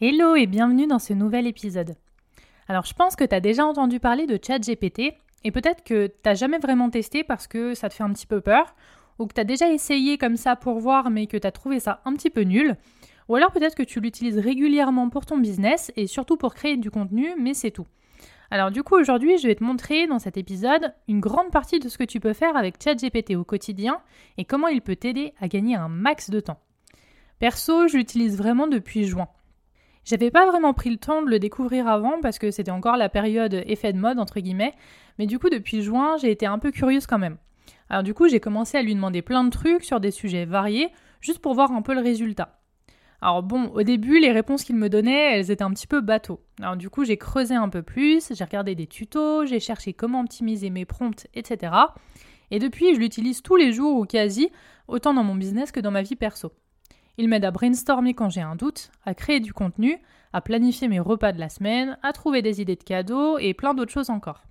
Hello et bienvenue dans ce nouvel épisode. Alors je pense que tu as déjà entendu parler de ChatGPT et peut-être que tu n'as jamais vraiment testé parce que ça te fait un petit peu peur ou que tu as déjà essayé comme ça pour voir mais que tu as trouvé ça un petit peu nul. Ou alors peut-être que tu l'utilises régulièrement pour ton business et surtout pour créer du contenu, mais c'est tout. Alors du coup aujourd'hui je vais te montrer dans cet épisode une grande partie de ce que tu peux faire avec ChatGPT au quotidien et comment il peut t'aider à gagner un max de temps. Perso, je l'utilise vraiment depuis juin. J'avais pas vraiment pris le temps de le découvrir avant parce que c'était encore la période effet de mode entre guillemets, mais du coup depuis juin j'ai été un peu curieuse quand même. Alors du coup j'ai commencé à lui demander plein de trucs sur des sujets variés juste pour voir un peu le résultat. Alors bon, au début, les réponses qu'il me donnait, elles étaient un petit peu bateau. Alors du coup, j'ai creusé un peu plus, j'ai regardé des tutos, j'ai cherché comment optimiser mes prompts, etc. Et depuis, je l'utilise tous les jours ou quasi, autant dans mon business que dans ma vie perso. Il m'aide à brainstormer quand j'ai un doute, à créer du contenu, à planifier mes repas de la semaine, à trouver des idées de cadeaux et plein d'autres choses encore.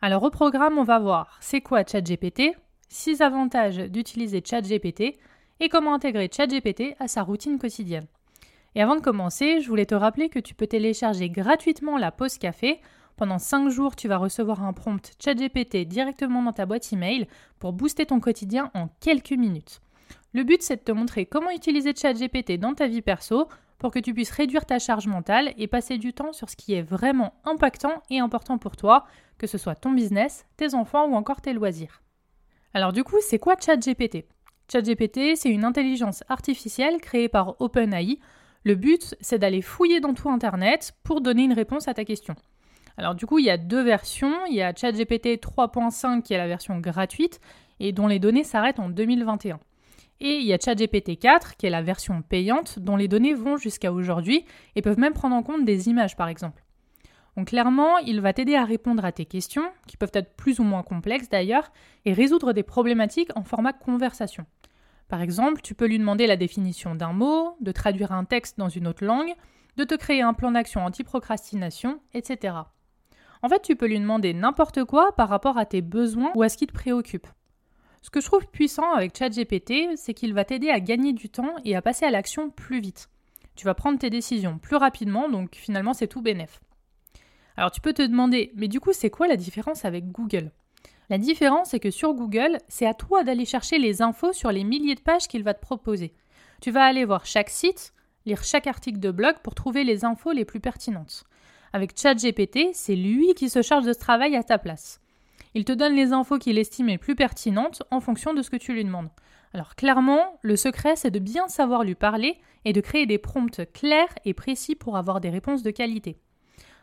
Alors au programme, on va voir c'est quoi ChatGPT, 6 avantages d'utiliser ChatGPT, et comment intégrer ChatGPT à sa routine quotidienne. Et avant de commencer, je voulais te rappeler que tu peux télécharger gratuitement la pause café. Pendant 5 jours, tu vas recevoir un prompt ChatGPT directement dans ta boîte email pour booster ton quotidien en quelques minutes. Le but, c'est de te montrer comment utiliser ChatGPT dans ta vie perso pour que tu puisses réduire ta charge mentale et passer du temps sur ce qui est vraiment impactant et important pour toi, que ce soit ton business, tes enfants ou encore tes loisirs. Alors du coup, c'est quoi ChatGPT? ChatGPT, c'est une intelligence artificielle créée par OpenAI. Le but, c'est d'aller fouiller dans tout Internet pour donner une réponse à ta question. Alors du coup, il y a deux versions. Il y a ChatGPT 3.5 qui est la version gratuite et dont les données s'arrêtent en 2021. Et il y a ChatGPT 4 qui est la version payante dont les données vont jusqu'à aujourd'hui et peuvent même prendre en compte des images par exemple. Donc clairement, il va t'aider à répondre à tes questions, qui peuvent être plus ou moins complexes d'ailleurs, et résoudre des problématiques en format conversation. Par exemple, tu peux lui demander la définition d'un mot, de traduire un texte dans une autre langue, de te créer un plan d'action anti-procrastination, etc. En fait, tu peux lui demander n'importe quoi par rapport à tes besoins ou à ce qui te préoccupe. Ce que je trouve puissant avec ChatGPT, c'est qu'il va t'aider à gagner du temps et à passer à l'action plus vite. Tu vas prendre tes décisions plus rapidement, donc finalement c'est tout bénef. Alors tu peux te demander, mais du coup c'est quoi la différence avec Google? La différence est que sur Google, c'est à toi d'aller chercher les infos sur les milliers de pages qu'il va te proposer. Tu vas aller voir chaque site, lire chaque article de blog pour trouver les infos les plus pertinentes. Avec ChatGPT, c'est lui qui se charge de ce travail à ta place. Il te donne les infos qu'il estime les plus pertinentes en fonction de ce que tu lui demandes. Alors clairement, le secret, c'est de bien savoir lui parler et de créer des prompts clairs et précis pour avoir des réponses de qualité.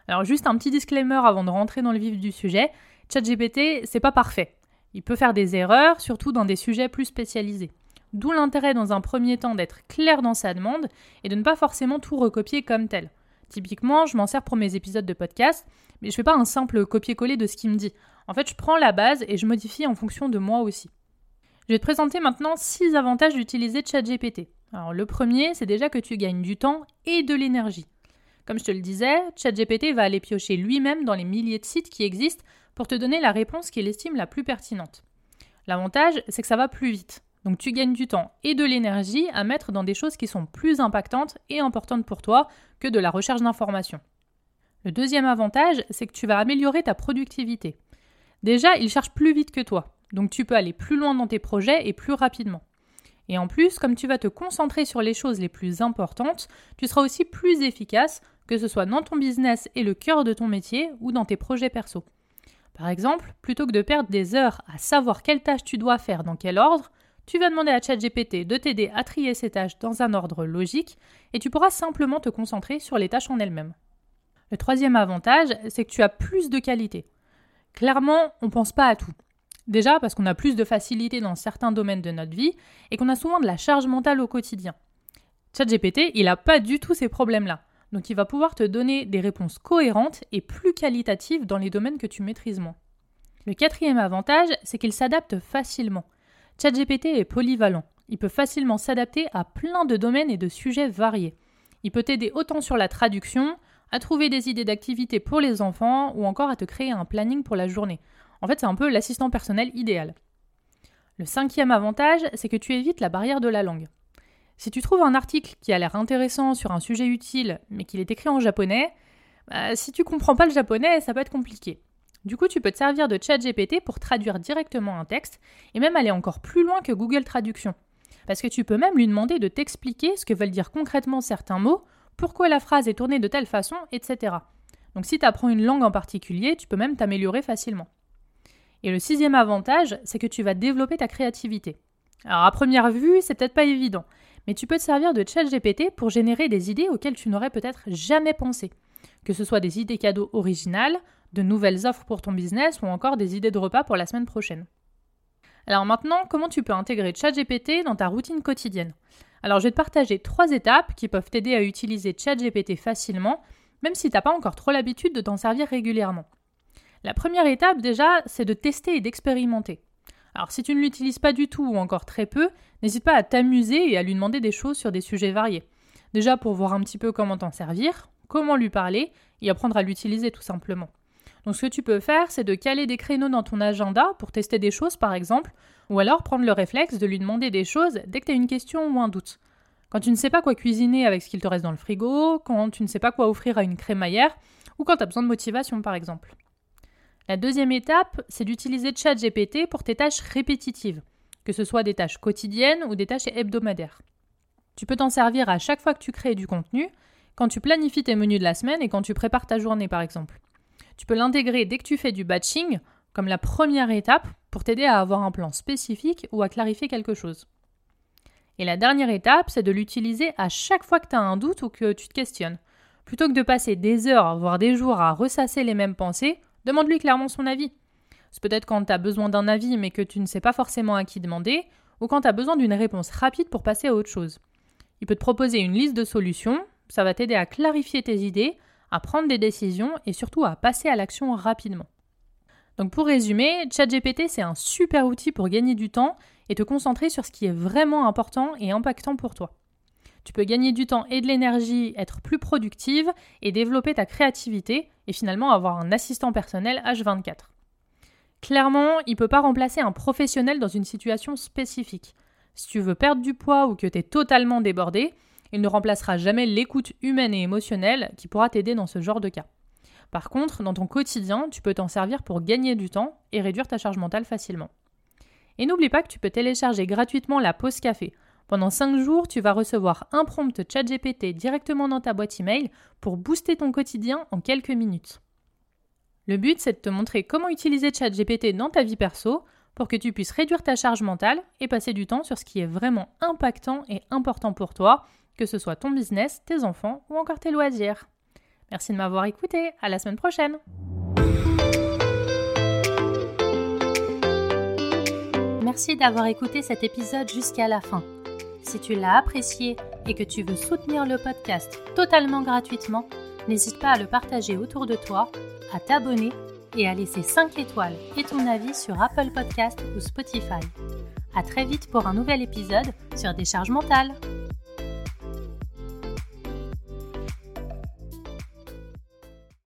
Alors juste un petit disclaimer avant de rentrer dans le vif du sujet, ChatGPT, c'est pas parfait. Il peut faire des erreurs, surtout dans des sujets plus spécialisés. D'où l'intérêt dans un premier temps d'être clair dans sa demande et de ne pas forcément tout recopier comme tel. Typiquement, je m'en sers pour mes épisodes de podcast, mais je fais pas un simple copier-coller de ce qu'il me dit. En fait, je prends la base et je modifie en fonction de moi aussi. Je vais te présenter maintenant 6 avantages d'utiliser ChatGPT. Alors le premier, c'est déjà que tu gagnes du temps et de l'énergie. Comme je te le disais, ChatGPT va aller piocher lui-même dans les milliers de sites qui existent pour te donner la réponse qu'il estime la plus pertinente. L'avantage, c'est que ça va plus vite. Donc tu gagnes du temps et de l'énergie à mettre dans des choses qui sont plus impactantes et importantes pour toi que de la recherche d'informations. Le deuxième avantage, c'est que tu vas améliorer ta productivité. Déjà, il cherche plus vite que toi, donc tu peux aller plus loin dans tes projets et plus rapidement. Et en plus, comme tu vas te concentrer sur les choses les plus importantes, tu seras aussi plus efficace, que ce soit dans ton business et le cœur de ton métier ou dans tes projets perso. Par exemple, plutôt que de perdre des heures à savoir quelle tâche tu dois faire dans quel ordre, tu vas demander à ChatGPT de t'aider à trier ces tâches dans un ordre logique et tu pourras simplement te concentrer sur les tâches en elles-mêmes. Le troisième avantage, c'est que tu as plus de qualité. Clairement, on ne pense pas à tout. Déjà parce qu'on a plus de facilité dans certains domaines de notre vie et qu'on a souvent de la charge mentale au quotidien. ChatGPT, il n'a pas du tout ces problèmes-là. donc il va pouvoir te donner des réponses cohérentes et plus qualitatives dans les domaines que tu maîtrises moins. Le quatrième avantage, c'est qu'il s'adapte facilement. ChatGPT est polyvalent. Il peut facilement s'adapter à plein de domaines et de sujets variés. Il peut t'aider autant sur la traduction, à trouver des idées d'activités pour les enfants ou encore à te créer un planning pour la journée. En fait, c'est un peu l'assistant personnel idéal. Le cinquième avantage, c'est que tu évites la barrière de la langue. Si tu trouves un article qui a l'air intéressant sur un sujet utile, mais qu'il est écrit en japonais, bah, si tu comprends pas le japonais, ça peut être compliqué. Du coup, tu peux te servir de ChatGPT pour traduire directement un texte et même aller encore plus loin que Google Traduction. Parce que tu peux même lui demander de t'expliquer ce que veulent dire concrètement certains mots, pourquoi la phrase est tournée de telle façon, etc. Donc si tu apprends une langue en particulier, tu peux même t'améliorer facilement. Et le sixième avantage, c'est que tu vas développer ta créativité. Alors à première vue, c'est peut-être pas évident, mais tu peux te servir de ChatGPT pour générer des idées auxquelles tu n'aurais peut-être jamais pensé. Que ce soit des idées cadeaux originales, de nouvelles offres pour ton business ou encore des idées de repas pour la semaine prochaine. Alors maintenant, comment tu peux intégrer ChatGPT dans ta routine quotidienne? Alors je vais te partager trois étapes qui peuvent t'aider à utiliser ChatGPT facilement, même si tu n'as pas encore trop l'habitude de t'en servir régulièrement. La première étape déjà, c'est de tester et d'expérimenter. Alors si tu ne l'utilises pas du tout ou encore très peu, n'hésite pas à t'amuser et à lui demander des choses sur des sujets variés. Déjà pour voir un petit peu comment t'en servir, comment lui parler et apprendre à l'utiliser tout simplement. Donc ce que tu peux faire, c'est de caler des créneaux dans ton agenda pour tester des choses par exemple, ou alors prendre le réflexe de lui demander des choses dès que tu as une question ou un doute. Quand tu ne sais pas quoi cuisiner avec ce qu'il te reste dans le frigo, quand tu ne sais pas quoi offrir à une crémaillère, ou quand tu as besoin de motivation par exemple. La deuxième étape, c'est d'utiliser ChatGPT pour tes tâches répétitives, que ce soit des tâches quotidiennes ou des tâches hebdomadaires. Tu peux t'en servir à chaque fois que tu crées du contenu, quand tu planifies tes menus de la semaine et quand tu prépares ta journée par exemple. Tu peux l'intégrer dès que tu fais du batching, comme la première étape, pour t'aider à avoir un plan spécifique ou à clarifier quelque chose. Et la dernière étape, c'est de l'utiliser à chaque fois que tu as un doute ou que tu te questionnes. Plutôt que de passer des heures, voire des jours à ressasser les mêmes pensées, Demande-lui clairement son avis. C'est peut-être quand tu as besoin d'un avis mais que tu ne sais pas forcément à qui demander, ou quand tu as besoin d'une réponse rapide pour passer à autre chose. Il peut te proposer une liste de solutions, ça va t'aider à clarifier tes idées, à prendre des décisions et surtout à passer à l'action rapidement. Donc pour résumer, ChatGPT c'est un super outil pour gagner du temps et te concentrer sur ce qui est vraiment important et impactant pour toi. Tu peux gagner du temps et de l'énergie, être plus productive et développer ta créativité et finalement avoir un assistant personnel H24. Clairement, il ne peut pas remplacer un professionnel dans une situation spécifique. Si tu veux perdre du poids ou que tu es totalement débordé, il ne remplacera jamais l'écoute humaine et émotionnelle qui pourra t'aider dans ce genre de cas. Par contre, dans ton quotidien, tu peux t'en servir pour gagner du temps et réduire ta charge mentale facilement. Et n'oublie pas que tu peux télécharger gratuitement la pause café, pendant 5 jours, tu vas recevoir un prompt ChatGPT directement dans ta boîte email pour booster ton quotidien en quelques minutes. Le but, c'est de te montrer comment utiliser ChatGPT dans ta vie perso pour que tu puisses réduire ta charge mentale et passer du temps sur ce qui est vraiment impactant et important pour toi, que ce soit ton business, tes enfants ou encore tes loisirs. Merci de m'avoir écouté, à la semaine prochaine. Merci d'avoir écouté cet épisode jusqu'à la fin. Si tu l'as apprécié et que tu veux soutenir le podcast totalement gratuitement, n'hésite pas à le partager autour de toi, à t'abonner et à laisser 5 étoiles et ton avis sur Apple Podcast ou Spotify. À très vite pour un nouvel épisode sur Décharge mentale.